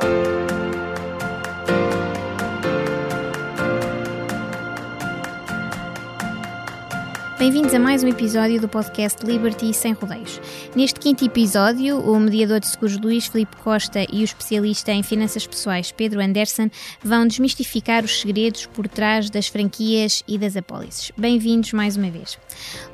Thank you. Bem-vindos a mais um episódio do podcast Liberty Sem Rodeios. Neste quinto episódio, o mediador de seguros Luís Filipe Costa e o especialista em finanças pessoais Pedro Anderson vão desmistificar os segredos por trás das franquias e das apólices. Bem-vindos mais uma vez.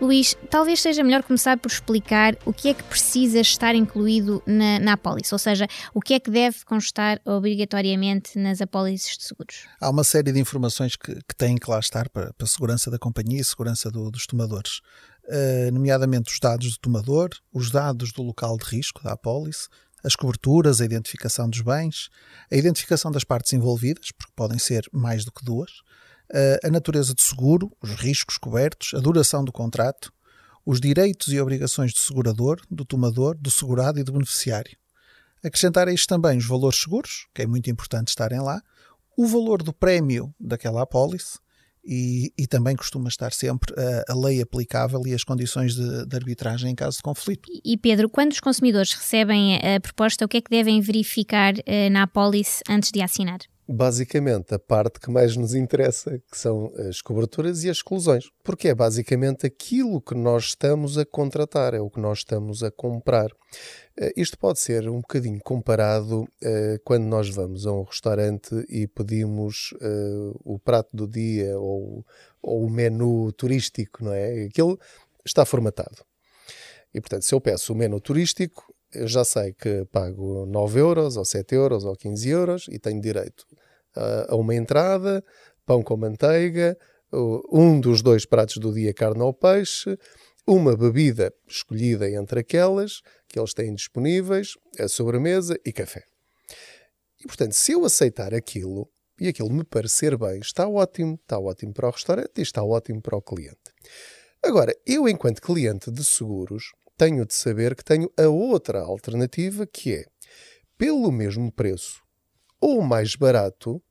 Luís, talvez seja melhor começar por explicar o que é que precisa estar incluído na, na apólice, ou seja, o que é que deve constar obrigatoriamente nas apólices de seguros. Há uma série de informações que, que têm que lá estar para, para a segurança da companhia e segurança do, dos tomadores, uh, nomeadamente os dados do tomador, os dados do local de risco da apólice, as coberturas, a identificação dos bens, a identificação das partes envolvidas, porque podem ser mais do que duas, uh, a natureza do seguro, os riscos cobertos, a duração do contrato, os direitos e obrigações do segurador, do tomador, do segurado e do beneficiário. Acrescentar a isto também os valores seguros, que é muito importante estarem lá, o valor do prémio daquela apólice, e, e, também costuma estar sempre a, a lei aplicável e as condições de, de, arbitragem em caso de conflito. E Pedro, quando os consumidores recebem a proposta, o que é que devem verificar uh, na apólice antes de assinar? Basicamente a parte que mais nos interessa, que são as coberturas e as exclusões, porque é basicamente aquilo que nós estamos a contratar, é o que nós estamos a comprar. Uh, isto pode ser um bocadinho comparado uh, quando nós vamos a um restaurante e pedimos uh, o prato do dia ou, ou, o menu turístico, não é? Aquilo está formatado. E portanto, se eu peço o menu turístico, eu já sei que pago 9 euros, ou 7 euros, ou 15 euros e tenho direito a uma entrada, pão com manteiga, um dos dois pratos do dia, carne ou peixe, uma bebida escolhida entre aquelas que eles têm disponíveis, a sobremesa e café. E portanto, se eu aceitar aquilo e aquilo me parecer bem, está ótimo, está ótimo para o restaurante e está ótimo para o cliente. Agora, eu, enquanto cliente de seguros, tenho de saber que tenho a outra alternativa que é, pelo mesmo preço ou mais barato,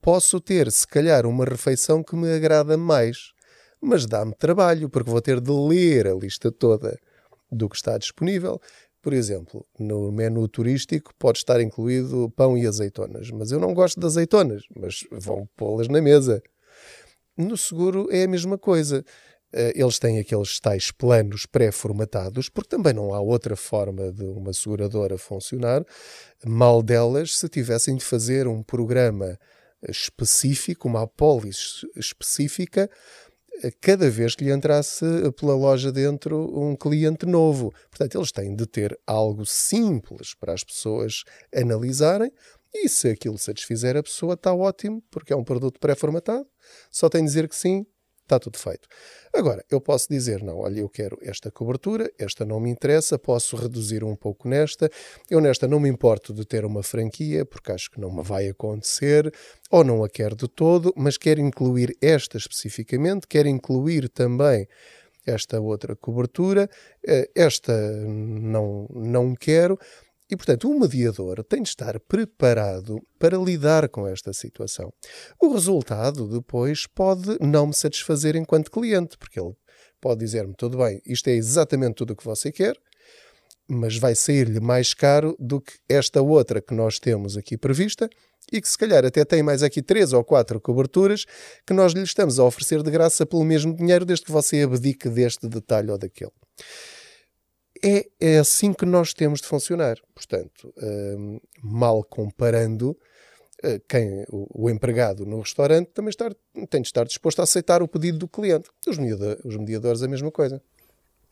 posso ter, se calhar, uma refeição que me agrada mais. Mas dá-me trabalho, porque vou ter de ler a lista toda do que está disponível. Por exemplo, no menu turístico pode estar incluído pão e azeitonas, mas eu não gosto de azeitonas, mas vão pô-las na mesa. No seguro é a mesma coisa. Eh, eles têm aqueles tais planos pré-formatados, porque também não há outra forma de uma seguradora funcionar, mal delas se tivessem de fazer um programa específico, uma apólice específica, eh, cada vez que lhe entrasse pela loja dentro um cliente novo. Portanto, eles têm de ter algo simples para as pessoas analisarem e se aquilo satisfizer a pessoa, está ótimo, porque é um produto pré-formatado. Só tem de dizer que sim, está tudo feito. Agora, eu posso dizer, não, olha, eu quero esta cobertura, esta não me interessa, posso reduzir um pouco nesta, eu nesta não me importo de ter uma franquia, porque acho que não me vai acontecer, ou não a quero de todo, mas quero incluir esta especificamente, quero incluir também esta outra cobertura, eh, esta não, não quero, e, portanto, o mediador tem de estar preparado para lidar com esta situação. O resultado depois pode não me satisfazer enquanto cliente, porque ele pode dizer-me: tudo bem, isto é exatamente tudo o que você quer, mas vai sair-lhe mais caro do que esta outra que nós temos aqui prevista e que se calhar até tem mais aqui três ou quatro coberturas que nós lhe estamos a oferecer de graça pelo mesmo dinheiro, desde que você abdique deste detalhe ou daquele é, é assim que nós temos de funcionar. Portanto, um, mal comparando, uh, quem, o, o, empregado no restaurante também estar, tem de estar disposto a aceitar o pedido do cliente. Os, mediador, os mediadores, a mesma coisa.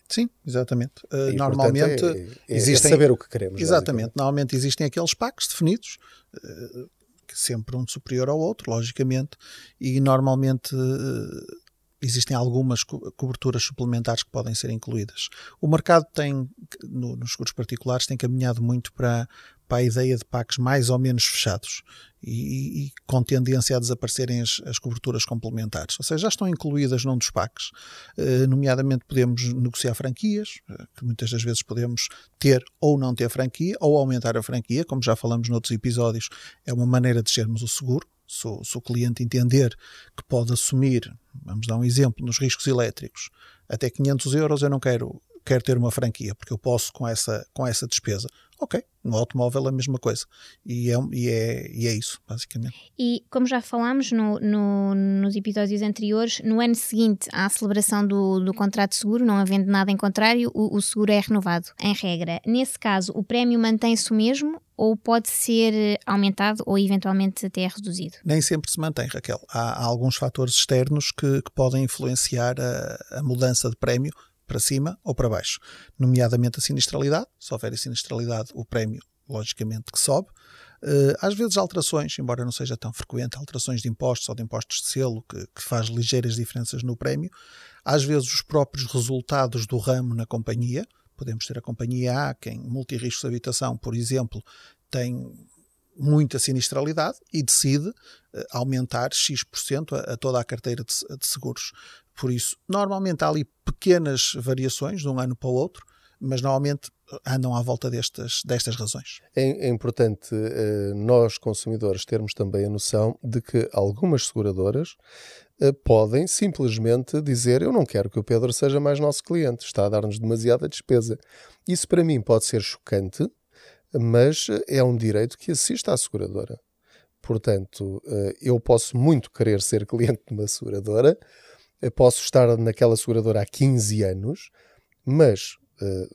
Sim, exatamente. Uh, e, normalmente portanto, é, é, existem. É saber o que queremos. Exatamente. Normalmente existem aqueles packs definidos. Uh, sempre um superior ao outro, logicamente, e normalmente uh, existem algumas coberturas suplementares que podem ser incluídas. O mercado tem, no, nos seguros particulares, tem caminhado muito para, para a ideia de packs mais ou menos fechados e, e com tendência a desaparecerem as, as, coberturas complementares. Ou seja, já estão incluídas num dos packs. Uh, nomeadamente, podemos negociar franquias, uh, que muitas das vezes podemos ter ou não ter franquia, ou aumentar a franquia, como já falamos noutros episódios, é uma maneira de sermos o seguro se o, se o cliente entender que pode assumir, vamos dar um exemplo, nos riscos elétricos, até 500 euros eu não quero, quero ter uma franquia, porque eu posso com essa, com essa despesa. Ok, no automóvel é a mesma coisa. E é, e é, e é isso, basicamente. E como já falámos no, no, nos episódios anteriores, no ano seguinte à celebração do, do contrato de seguro, não havendo nada em contrário, o, o seguro é renovado, em regra. Nesse caso, o prémio mantém-se o mesmo ou pode ser aumentado ou eventualmente até reduzido? Nem sempre se mantém, Raquel. Há, há alguns fatores externos que, que podem influenciar a, a mudança de prémio para cima ou para baixo, nomeadamente a sinistralidade. Se houver a sinistralidade, o prémio, logicamente, que sobe. Eh, às vezes alterações, embora não seja tão frequente, alterações de impostos ou de impostos de selo, que, que faz ligeiras diferenças no prémio. Às vezes os próprios resultados do ramo na companhia. Podemos ter a companhia A, que em multirriscos de habitação, por exemplo, tem muita sinistralidade e decide eh, aumentar X% a, a toda a carteira de, de, seguros. Por isso, normalmente há ali pequenas variações de um ano para o outro, mas normalmente andam à volta destas, destas razões. É, é importante uh, nós, consumidores, termos também a noção de que algumas seguradoras uh, podem simplesmente dizer: Eu não quero que o Pedro seja mais nosso cliente, está a dar-nos demasiada despesa. Isso para mim pode ser chocante mas é um direito que assiste à seguradora. Portanto, eh, eu posso muito querer ser cliente de uma seguradora, eh, posso estar naquela seguradora há 15 anos, mas eh,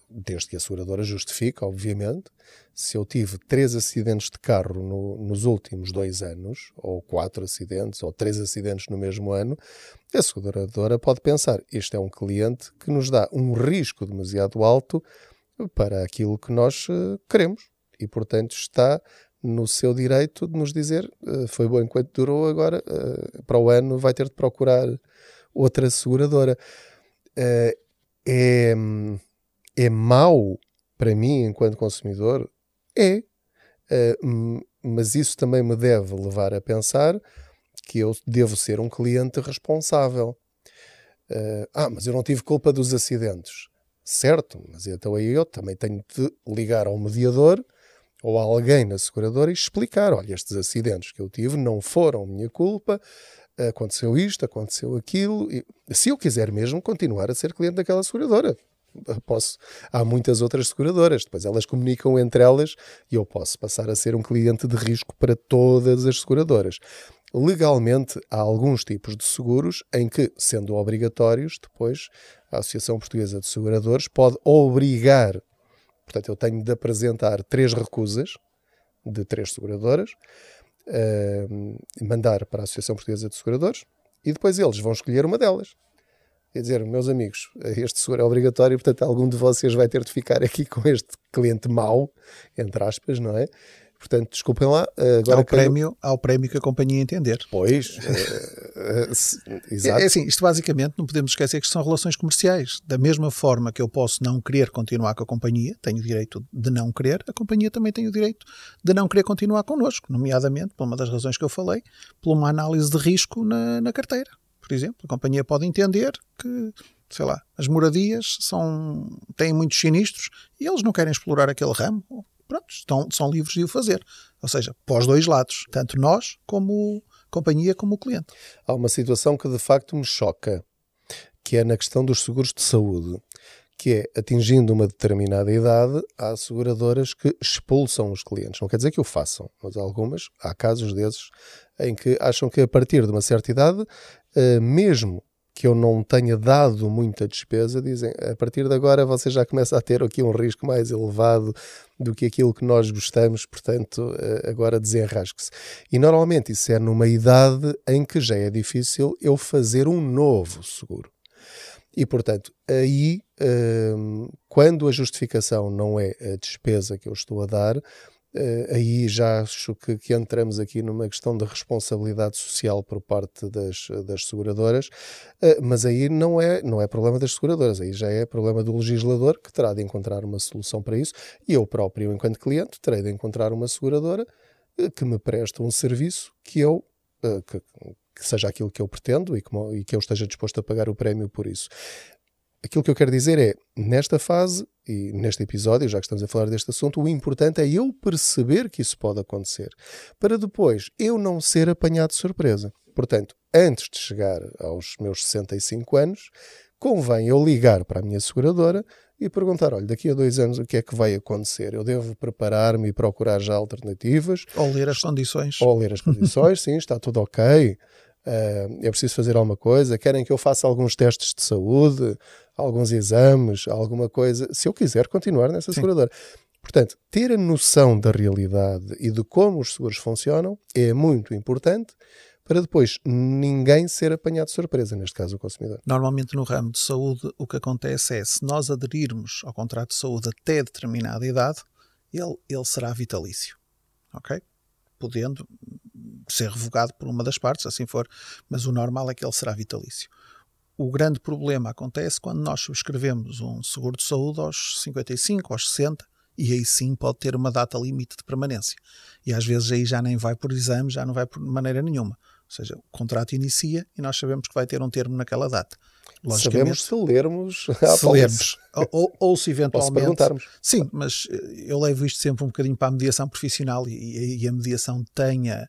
desde que a seguradora justifique, obviamente, se eu tive três acidentes de carro no, nos últimos dois anos, ou quatro acidentes, ou três acidentes no mesmo ano, a seguradora pode pensar: este é um cliente que nos dá um risco demasiado alto para aquilo que nós uh, queremos. E, portanto, está no seu direito de nos dizer uh, foi bom enquanto durou, agora para o ano vai ter de procurar outra seguradora. é, é mau para mim, enquanto consumidor? É. mas isso também me deve levar a pensar que eu devo ser um cliente responsável. ah, mas eu não tive culpa dos acidentes certo, mas então aí eu também tenho de ligar ao mediador ou a alguém na seguradora e explicar: olha, estes acidentes que eu tive não foram minha culpa, aconteceu isto, aconteceu aquilo. E, se eu quiser mesmo continuar a ser cliente daquela seguradora, posso. Há muitas outras seguradoras, depois elas comunicam entre elas e eu posso passar a ser um cliente de risco para todas as seguradoras. Legalmente, há alguns tipos de seguros em que, sendo obrigatórios, depois a Associação Portuguesa de Seguradores pode obrigar, portanto, eu tenho de apresentar três recusas de três seguradoras, uh, mandar para a Associação Portuguesa de Seguradores e depois eles vão escolher uma delas. Quer dizer, meus amigos, este seguro é obrigatório, portanto, algum de vocês vai ter de ficar aqui com este cliente mau, entre aspas, não é? Portanto, desculpem lá. Agora há, o prémio, há o prémio que a companhia entender. Pois, uh, uh, exato. É, é, assim, isto basicamente não podemos esquecer que são relações comerciais. Da mesma forma que eu posso não querer continuar com a companhia, tenho o direito de não querer, a companhia também tem o direito de não querer continuar connosco, nomeadamente, por uma das razões que eu falei, por uma análise de risco na, na carteira. Por exemplo, a companhia pode entender que sei lá, as moradias são, têm muitos sinistros e eles não querem explorar aquele ramo pronto, estão, são livres de o fazer. Ou seja, os dois lados, tanto nós como companhia como o cliente. Há uma situação que de facto me choca, que é na questão dos seguros de saúde, que é atingindo uma determinada idade, há seguradoras que expulsam os clientes. Não quer dizer que o façam, mas algumas, há casos desses em que acham que a partir de uma certa idade, eh, mesmo que eu não tenha dado muita despesa, dizem a partir de agora você já começa a ter aqui um risco mais elevado do que aquilo que nós gostamos, portanto, eh, agora desenrasque-se. E normalmente isso é numa idade em que já é difícil eu fazer um novo seguro. E, portanto, aí, ehm, quando a justificação não é a despesa que eu estou a dar, Uh, aí já acho que, que, entramos aqui numa questão de responsabilidade social por parte das, das seguradoras, uh, mas aí não é, não é problema das seguradoras, aí já é problema do legislador que terá de encontrar uma solução para isso e eu próprio, enquanto cliente, terei de encontrar uma seguradora uh, que me preste um serviço que eu. Que, que, seja aquilo que eu pretendo e que, e que eu esteja disposto a pagar o prémio por isso aquilo que eu quero dizer é, nesta fase e neste episódio, já que estamos a falar deste assunto, o importante é eu perceber que isso pode acontecer, para depois eu não ser apanhado de surpresa. Portanto, antes de chegar aos meus 65 anos, convém eu ligar para a minha seguradora e perguntar: olha, daqui a dois anos o que é que vai acontecer? Eu devo preparar-me e procurar já alternativas? Ou ler as condições. Ou ler as condições, sim, está tudo ok. Uh, é preciso fazer alguma coisa? Querem que eu faça alguns testes de saúde, alguns exames, alguma coisa? Se eu quiser continuar nessa sim. seguradora. Portanto, ter a noção da realidade e de como os seguros funcionam é muito importante para depois ninguém ser apanhado de surpresa, neste caso o consumidor. Normalmente no ramo de saúde o que acontece é se nós aderirmos ao contrato de saúde até determinada idade, ele, ele será vitalício. Ok? Podendo ser revogado por uma das partes, assim for, mas o normal é que ele será vitalício. O grande problema acontece quando nós subscrevemos um seguro de saúde aos 55, aos 60, e aí sim pode ter uma data limite de permanência. E às vezes aí já nem vai por exame, já não vai por maneira nenhuma. Ou seja, o contrato inicia e nós sabemos que vai ter um termo naquela data. Sabemos se lermos se lermos. Ou, ou, se eventualmente. perguntarmos. Sim, mas eu levo isto sempre um bocadinho para a mediação profissional e, e a mediação tenha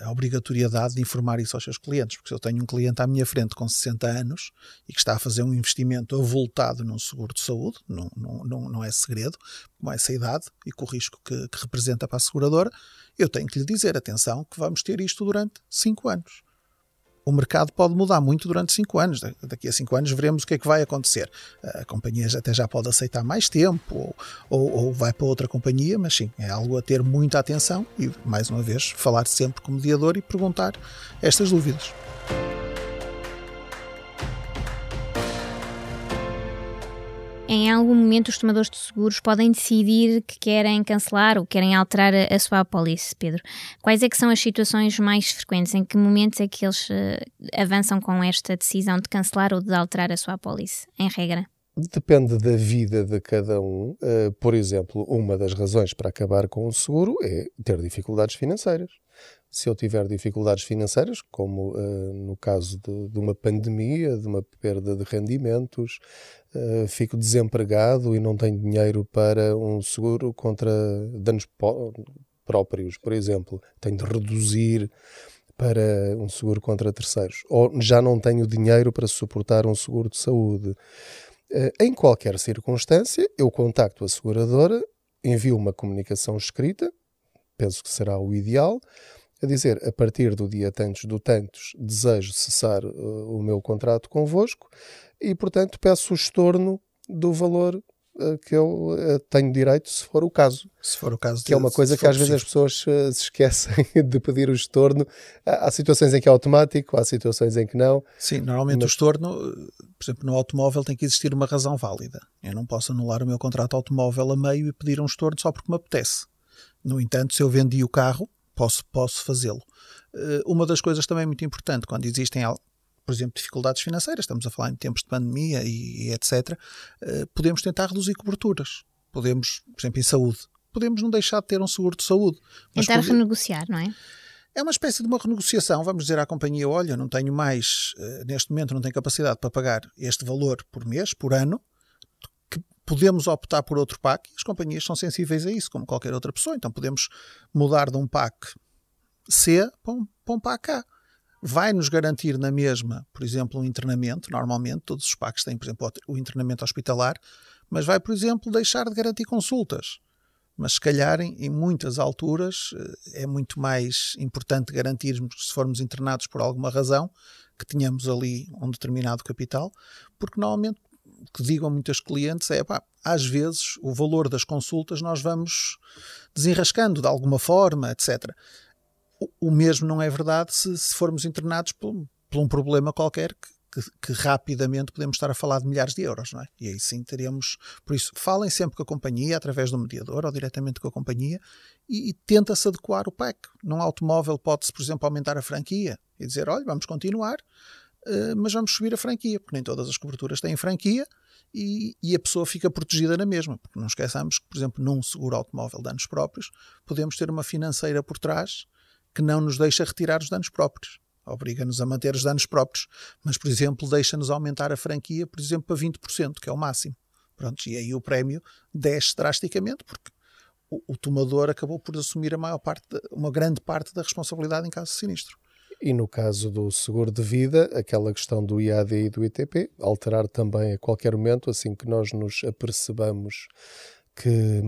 a obrigatoriedade de informar isso aos seus clientes, porque se eu tenho um cliente à minha frente com 60 anos e que está a fazer um investimento avultado num seguro de saúde, não, não, não, não é segredo, com essa idade e com o risco que, que representa para a seguradora, eu tenho que lhe dizer, atenção, que vamos ter isto durante 5 anos o mercado pode mudar muito durante 5 anos. Daqui a 5 anos veremos o que é que vai acontecer. A companhia até já pode aceitar mais tempo ou, ou, ou, vai para outra companhia, mas sim, é algo a ter muita atenção e, mais uma vez, falar sempre com o mediador e perguntar estas dúvidas. Em algum momento, os tomadores de seguros podem decidir que querem cancelar ou querem alterar a, sua apólice, Pedro. Quais é que são as situações mais frequentes? Em que momentos é que eles uh, avançam com esta decisão de cancelar ou de alterar a sua apólice, em regra? Depende da vida de cada um. Uh, por exemplo, uma das razões para acabar com o seguro é ter dificuldades financeiras se eu tiver dificuldades financeiras, como uh, no caso de, de, uma pandemia, de uma perda de rendimentos, uh, fico desempregado e não tenho dinheiro para um seguro contra danos próprios, por exemplo, tenho de reduzir para um seguro contra terceiros, ou já não tenho dinheiro para suportar um seguro de saúde. Uh, em qualquer circunstância, eu contacto a seguradora, envio uma comunicação escrita, penso que será o ideal, a dizer, a partir do dia tantos do tantos, desejo cessar uh, o meu contrato convosco e, portanto, peço o estorno do valor uh, que eu uh, tenho direito, se for o caso. Se for o caso. Que é uma coisa que às possível. vezes as pessoas se esquecem de pedir o estorno. Há, há, situações em que é automático, há situações em que não. Sim, normalmente mas... o estorno, por exemplo, no automóvel tem que existir uma razão válida. Eu não posso anular o meu contrato automóvel a meio e pedir um estorno só porque me apetece. No entanto, se eu vendi o carro, posso, posso fazê-lo. Uma das coisas também muito importante, quando existem, por exemplo, dificuldades financeiras, estamos a falar em tempos de pandemia e, e etc., eh, podemos tentar reduzir coberturas. Podemos, por exemplo, em saúde, podemos não deixar de ter um seguro de saúde. Tentar pode... renegociar, não é? É uma espécie de uma renegociação. Vamos dizer à companhia: olha, não tenho mais, uh, neste momento, não tenho capacidade para pagar este valor por mês, por ano, podemos optar por outro PAC e as companhias são sensíveis a isso, como qualquer outra pessoa. Então podemos mudar de um PAC C para um, para um PAC A. Vai nos garantir na mesma, por exemplo, um internamento. Normalmente, todos os PACs têm, por exemplo, o internamento hospitalar, mas vai, por exemplo, deixar de garantir consultas. Mas se calhar, em, muitas alturas, eh, é muito mais importante garantirmos que, se formos internados por alguma razão, que tenhamos ali um determinado capital, porque normalmente que digo a muitas clientes é, pá, às vezes o valor das consultas nós vamos desenrascando de alguma forma, etc. O, mesmo não é verdade se, se formos internados por, por, um problema qualquer que, que, que, rapidamente podemos estar a falar de milhares de euros, não é? E aí sim teríamos. Por isso, falem sempre com a companhia, através do mediador ou diretamente com a companhia, e, e tenta-se adequar o PEC. Num automóvel pode-se, por exemplo, aumentar a franquia e dizer: olha, vamos continuar eh, mas vamos subir a franquia, porque nem todas as coberturas têm franquia e, e, a pessoa fica protegida na mesma, porque não esqueçamos que, por exemplo, num seguro automóvel de danos próprios, podemos ter uma financeira por trás que não nos deixa retirar os danos próprios. Obriga-nos a manter os danos próprios, mas, por exemplo, deixa-nos aumentar a franquia, por exemplo, para 20%, que é o máximo. Pronto, e aí o prémio desce drasticamente, porque o, o tomador acabou por assumir a maior parte, de, uma grande parte da responsabilidade em caso de sinistro. E no caso do seguro de vida, aquela questão do IAD e do ITP, alterar também a qualquer momento, assim que nós nos apercebamos que,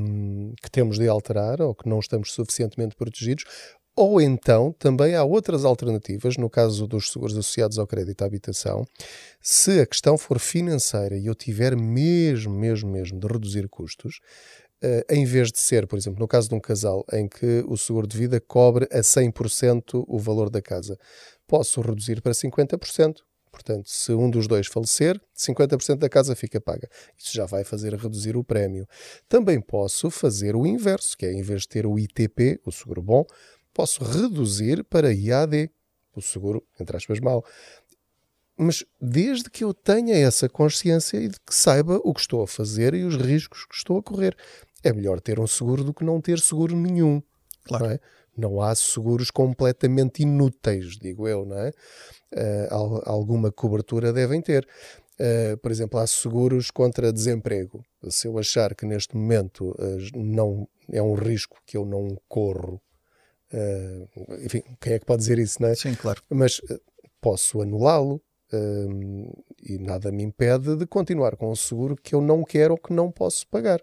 que temos de alterar ou que não estamos suficientemente protegidos, ou então também há outras alternativas, no caso dos seguros associados ao crédito à habitação, se a questão for financeira e eu tiver mesmo, mesmo, mesmo de reduzir custos, uh, em vez de ser, por exemplo, no caso de um casal em que o seguro de vida cobre a 100% o valor da casa, posso reduzir para 50%. Portanto, se um dos dois falecer, 50% da casa fica paga. Isso já vai fazer reduzir o prémio. Também posso fazer o inverso, que é em vez de ter o ITP, o seguro bom, posso reduzir para IAD, o seguro, entre aspas, mau. Mas desde que eu tenha essa consciência e de que saiba o que estou a fazer e os riscos que estou a correr. É melhor ter um seguro do que não ter seguro nenhum. Claro. Não, é? não há seguros completamente inúteis, digo eu, não é? Uh, alguma cobertura devem ter. Uh, por exemplo, há seguros contra desemprego. Se eu achar que neste momento uh, não é um risco que eu não corro Uh, enfim, quem é que pode dizer isso, não é? Sim, claro. Mas uh, posso anulá-lo uh, e nada me impede de continuar com o seguro que eu não quero ou que não posso pagar.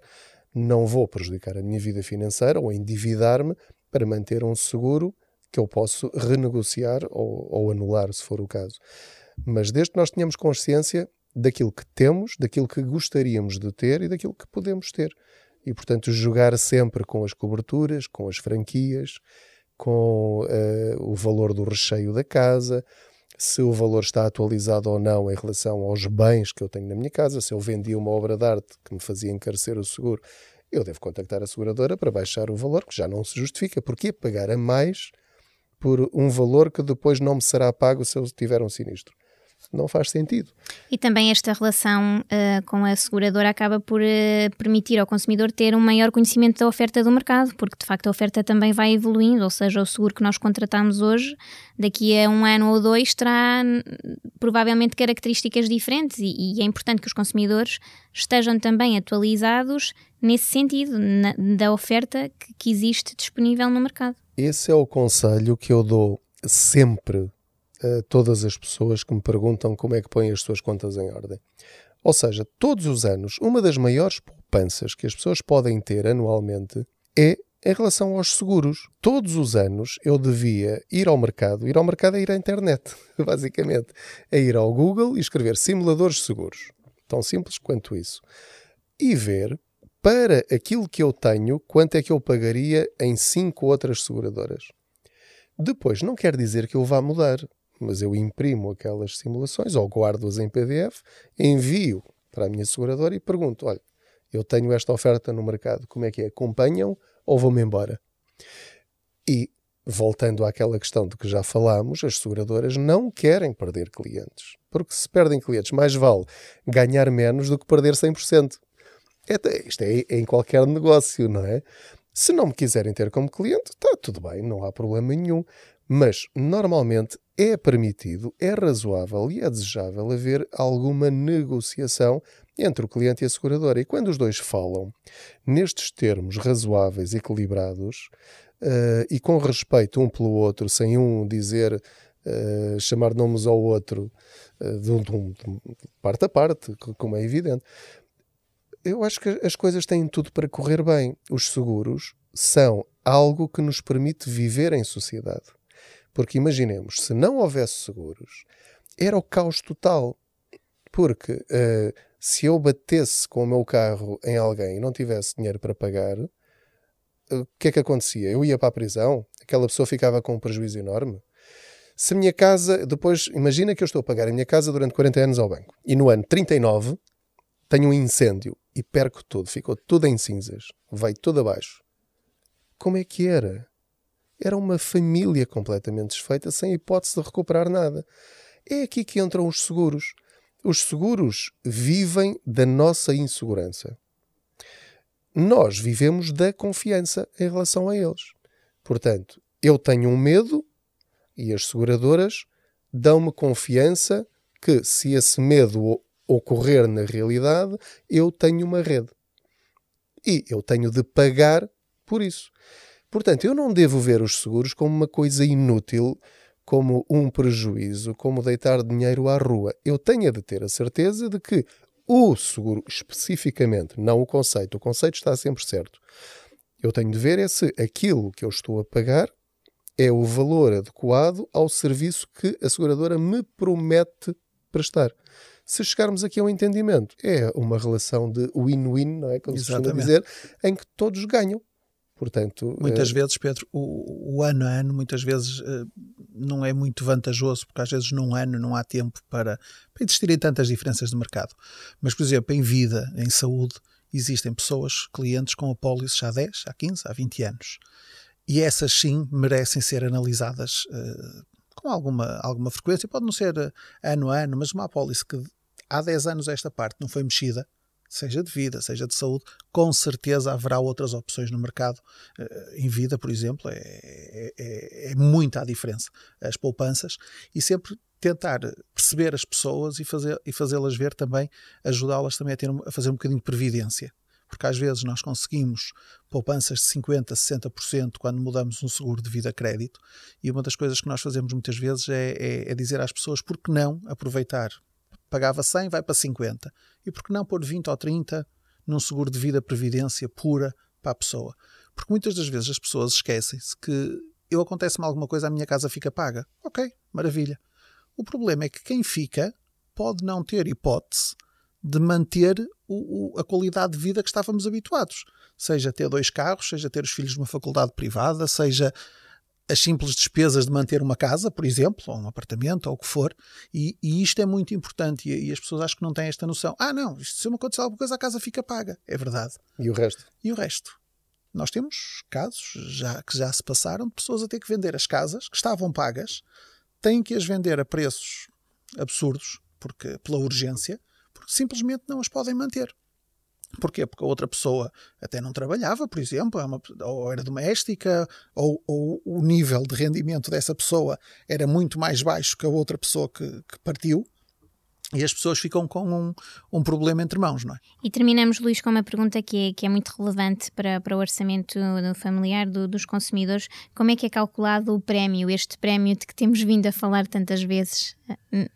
Não vou prejudicar a minha vida financeira ou endividar-me para manter um seguro que eu posso renegociar ou, ou anular, se for o caso. Mas desde que nós tenhamos consciência daquilo que temos, daquilo que gostaríamos de ter e daquilo que podemos ter. E, portanto, jogar sempre com as coberturas, com as franquias, com uh, o valor do recheio da casa, se o valor está atualizado ou não em relação aos bens que eu tenho na minha casa, se eu vendi uma obra de arte que me fazia encarecer o seguro, eu devo contactar a seguradora para baixar o valor, que já não se justifica. Porquê pagar a mais por um valor que depois não me será pago se eu tiver um sinistro? Não faz sentido. E também esta relação uh, com a seguradora acaba por uh, permitir ao consumidor ter um maior conhecimento da oferta do mercado, porque de facto a oferta também vai evoluindo, ou seja, o seguro que nós contratamos hoje, daqui a um ano ou dois, terá provavelmente características diferentes e, e é importante que os consumidores estejam também atualizados nesse sentido, na, da oferta que, que existe disponível no mercado. Esse é o conselho que eu dou sempre todas as pessoas que me perguntam como é que põem as suas contas em ordem. Ou seja, todos os anos, uma das maiores poupanças que as pessoas podem ter anualmente é em relação aos seguros. Todos os anos eu devia ir ao mercado, ir ao mercado é ir à internet, basicamente, é ir ao Google e escrever simuladores de seguros. Tão simples quanto isso. E ver para aquilo que eu tenho, quanto é que eu pagaria em cinco outras seguradoras. Depois, não quer dizer que eu vá mudar mas eu imprimo aquelas simulações ou guardo-as em PDF, envio para a minha seguradora e pergunto: olha, eu tenho esta oferta no mercado, como é que é? Acompanham ou vou-me embora? E, voltando àquela questão de que já falámos, as seguradoras não querem perder clientes. Porque se perdem clientes, mais vale ganhar menos do que perder 100%. É, isto é, é em qualquer negócio, não é? Se não me quiserem ter como cliente, está tudo bem, não há problema nenhum. Mas, normalmente, é permitido, é razoável e é desejável haver alguma negociação entre o cliente e a seguradora. E quando os dois falam nestes termos razoáveis, equilibrados uh, e com respeito um pelo outro, sem um dizer, uh, chamar nomes ao outro uh, de, um, de, um, de parte a parte, como é evidente, eu acho que as coisas têm tudo para correr bem. Os seguros são algo que nos permite viver em sociedade. Porque imaginemos, se não houvesse seguros, era o caos total. Porque uh, se eu batesse com o meu carro em alguém e não tivesse dinheiro para pagar, uh, o que é que acontecia? Eu ia para a prisão, aquela pessoa ficava com um prejuízo enorme. Se a minha casa, depois, imagina que eu estou a pagar a minha casa durante 40 anos ao banco e no ano 39 tenho um incêndio e perco tudo, ficou tudo em cinzas, veio tudo abaixo. Como é que era? Era uma família completamente desfeita, sem hipótese de recuperar nada. É aqui que entram os seguros. Os seguros vivem da nossa insegurança. Nós vivemos da confiança em relação a eles. Portanto, eu tenho um medo e as seguradoras dão-me confiança que, se esse medo ocorrer na realidade, eu tenho uma rede. E eu tenho de pagar por isso. Portanto, eu não devo ver os seguros como uma coisa inútil, como um prejuízo, como deitar dinheiro à rua. Eu tenho de ter a certeza de que o seguro, especificamente, não o conceito, o conceito está sempre certo. Eu tenho de ver é se aquilo que eu estou a pagar é o valor adequado ao serviço que a seguradora me promete prestar. Se chegarmos aqui ao entendimento, é uma relação de win-win, não é? Como se costuma dizer, em que todos ganham. Portanto, muitas é... vezes, Pedro, o, o, ano a ano, muitas vezes uh, não é muito vantajoso, porque às vezes num ano não há tempo para, para existirem tantas diferenças de mercado. Mas, por exemplo, em vida, em saúde, existem pessoas, clientes com apólices há 10, há 15, há 20 anos. E essas sim merecem ser analisadas uh, com alguma, alguma frequência. Pode não ser ano a ano, mas uma apólice que há 10 anos esta parte não foi mexida, seja de vida, seja de saúde, com certeza haverá outras opções no mercado. Uh, em vida, por exemplo, é, é, é, é muita a diferença. As poupanças e sempre tentar perceber as pessoas e, fazer, e fazê-las ver também, ajudá-las também a, ter, a fazer um bocadinho de previdência porque às vezes nós conseguimos poupanças de 50%, 60% quando mudamos um seguro de vida crédito, e uma das coisas que nós fazemos muitas vezes é, é, é dizer às pessoas por que não aproveitar. Pagava 100, vai para 50. E por que não pôr 20 ou 30 num seguro de vida previdência pura para a pessoa? Porque muitas das vezes as pessoas esquecem-se que eu acontece-me alguma coisa, a minha casa fica paga. Ok, maravilha. O problema é que quem fica pode não ter hipótese de manter o, o, a qualidade de vida que estávamos habituados. Seja ter dois carros, seja ter os filhos numa faculdade privada, seja as simples despesas de manter uma casa, por exemplo, ou um apartamento, ou o que for, e, e isto é muito importante. E, e, as pessoas acho que não têm esta noção. Ah, não, isto, se me acontecer alguma coisa, a casa fica paga. É verdade. E o resto? E o resto? Nós temos casos já, que já se passaram de pessoas a ter que vender as casas que estavam pagas, têm que as vender a preços absurdos, porque pela urgência, porque simplesmente não as podem manter. Porquê? Porque a outra pessoa até não trabalhava, por exemplo, é ou era doméstica, ou, ou, o nível de rendimento dessa pessoa era muito mais baixo que a outra pessoa que, que partiu, e as pessoas ficam com um, um, problema entre mãos, não é? E terminamos, Luís, com uma pergunta que é, que é muito relevante para, para o orçamento familiar do, dos consumidores. Como é que é calculado o prémio, este prémio de que temos vindo a falar tantas vezes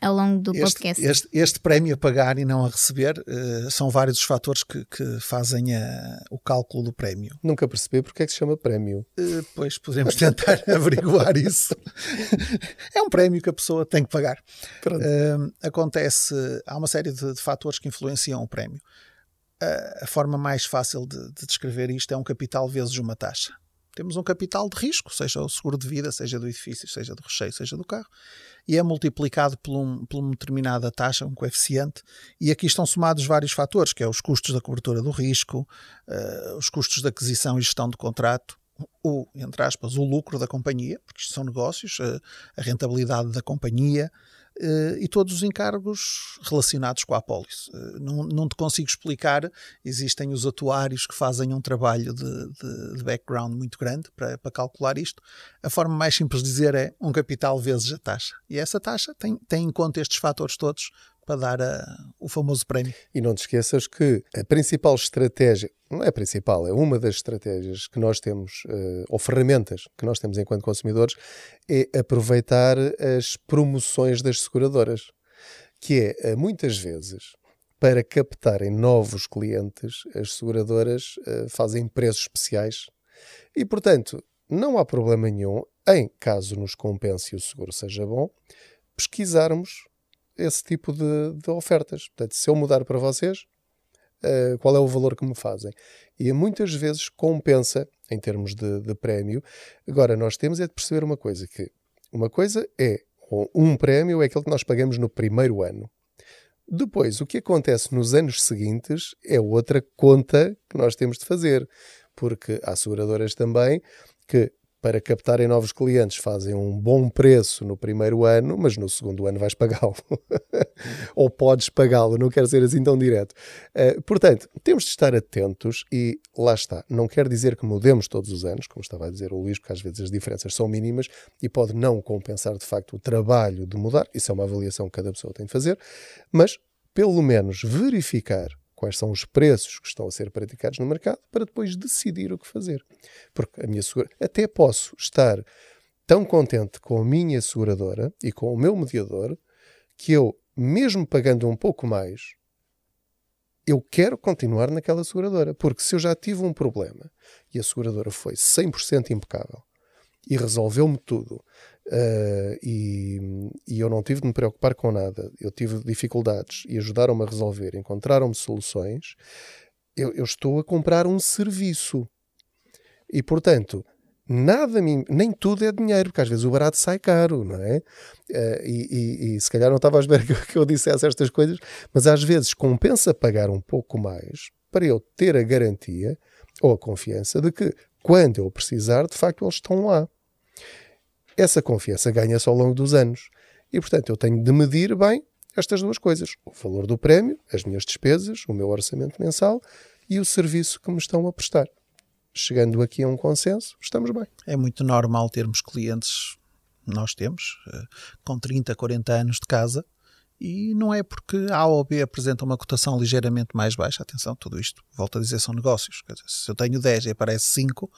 ao longo do este, podcast? Este, este, prémio a pagar e não a receber uh, são vários os fatores que, que fazem a, o cálculo do prémio. Nunca percebi porque é que se chama prémio. Uh, pois, podemos tentar averiguar isso. é um prémio que a pessoa tem que pagar. Uh, acontece há uma série de, de fatores que influenciam o prémio. A, a forma mais fácil de, de, descrever isto é um capital vezes uma taxa. Temos um capital de risco, seja o seguro de vida, seja do edifício, seja do recheio, seja do carro, e é multiplicado por, um, por uma determinada taxa, um coeficiente, e aqui estão somados vários fatores, que é os custos da cobertura do risco, uh, os custos de aquisição e gestão do contrato, o, entre aspas, o lucro da companhia, porque isto são negócios, uh, a rentabilidade da companhia, e todos os encargos relacionados com a apólice. Uh, não, não te consigo explicar, existem os atuários que fazem um trabalho de, de, de background muito grande para, para, calcular isto. A forma mais simples de dizer é um capital vezes a taxa. E essa taxa tem, tem em conta estes fatores todos para dar a, o famoso prémio. E não te esqueças que a principal estratégia, não é a principal, é uma das estratégias que nós temos, uh, ou ferramentas que nós temos enquanto consumidores, é aproveitar as promoções das seguradoras. Que é, uh, muitas vezes, para captarem novos clientes, as seguradoras fazem preços especiais e, portanto, não há problema nenhum, em caso nos compense e o seguro seja bom, pesquisarmos esse tipo de, de ofertas. Portanto, se eu mudar para vocês, uh, qual é o valor que me fazem? E muitas vezes compensa em termos de, de prémio. Agora, nós temos é de perceber uma coisa, que uma coisa é um prémio é aquele que nós pagamos no primeiro ano. Depois, o que acontece nos anos seguintes é outra conta que nós temos de fazer, porque há seguradoras também que para captarem novos clientes fazem um bom preço no primeiro ano, mas no segundo ano vais pagá-lo. Ou podes pagá-lo, não quero ser assim tão direto. Uh, portanto, temos de estar atentos e lá está. Não quer dizer que mudemos todos os anos, como estava a dizer o Luís, porque às vezes as diferenças são mínimas e pode não compensar de facto o trabalho de mudar. Isso é uma avaliação que cada pessoa tem de fazer, mas pelo menos verificar quais são os preços que estão a ser praticados no mercado para depois decidir o que fazer. Porque a minha segura... até posso estar tão contente com a minha seguradora e com o meu mediador que eu, mesmo pagando um pouco mais, eu quero continuar naquela seguradora. Porque se eu já tive um problema e a seguradora foi 100% impecável e resolveu-me tudo uh, e, e, eu não tive de me preocupar com nada, eu tive dificuldades e ajudaram-me a resolver, encontraram-me soluções, eu, eu estou a comprar um serviço. E, portanto, nada, nem tudo é dinheiro, porque às vezes o barato sai caro, não é? Uh, e, e, e, se calhar não estava à espera que, que eu dissesse estas coisas, mas às vezes compensa pagar um pouco mais para eu ter a garantia ou a confiança de que quando eu precisar, de facto eles estão lá. Essa confiança ganha-se ao longo dos anos. E, portanto, eu tenho de medir bem estas duas coisas: o valor do prémio, as minhas despesas, o meu orçamento mensal e o serviço que me estão a prestar chegando aqui a um consenso, estamos bem. É muito normal termos clientes, nós temos, eh, com 30, 40 anos de casa, e não é porque A ou B apresenta uma cotação ligeiramente mais baixa, atenção, tudo isto, volto a dizer, são negócios. Dizer, se eu tenho 10 e aparece 5,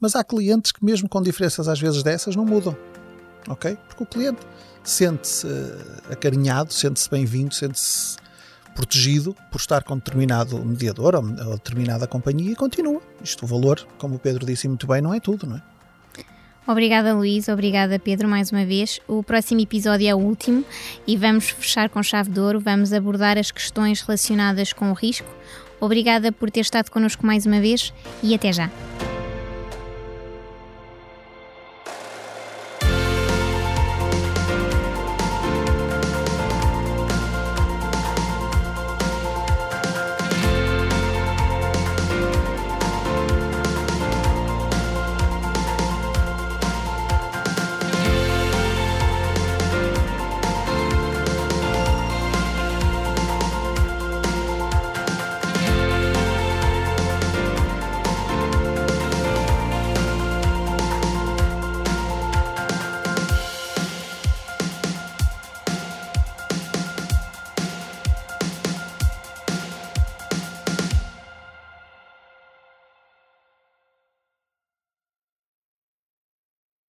mas há clientes que, mesmo com diferenças às vezes dessas, não mudam. Ok? Porque o cliente sente-se eh, acarinhado, sente-se bem-vindo, sente-se protegido por estar com determinado mediador ou, ou determinada companhia e continua. Isto, o valor, como o Pedro disse muito bem, não é tudo, não é? Obrigada, Luís. Obrigada, Pedro, mais uma vez. O próximo episódio é o último e vamos fechar com chave de ouro. Vamos abordar as questões relacionadas com o risco. Obrigada por ter estado connosco mais uma vez e até já.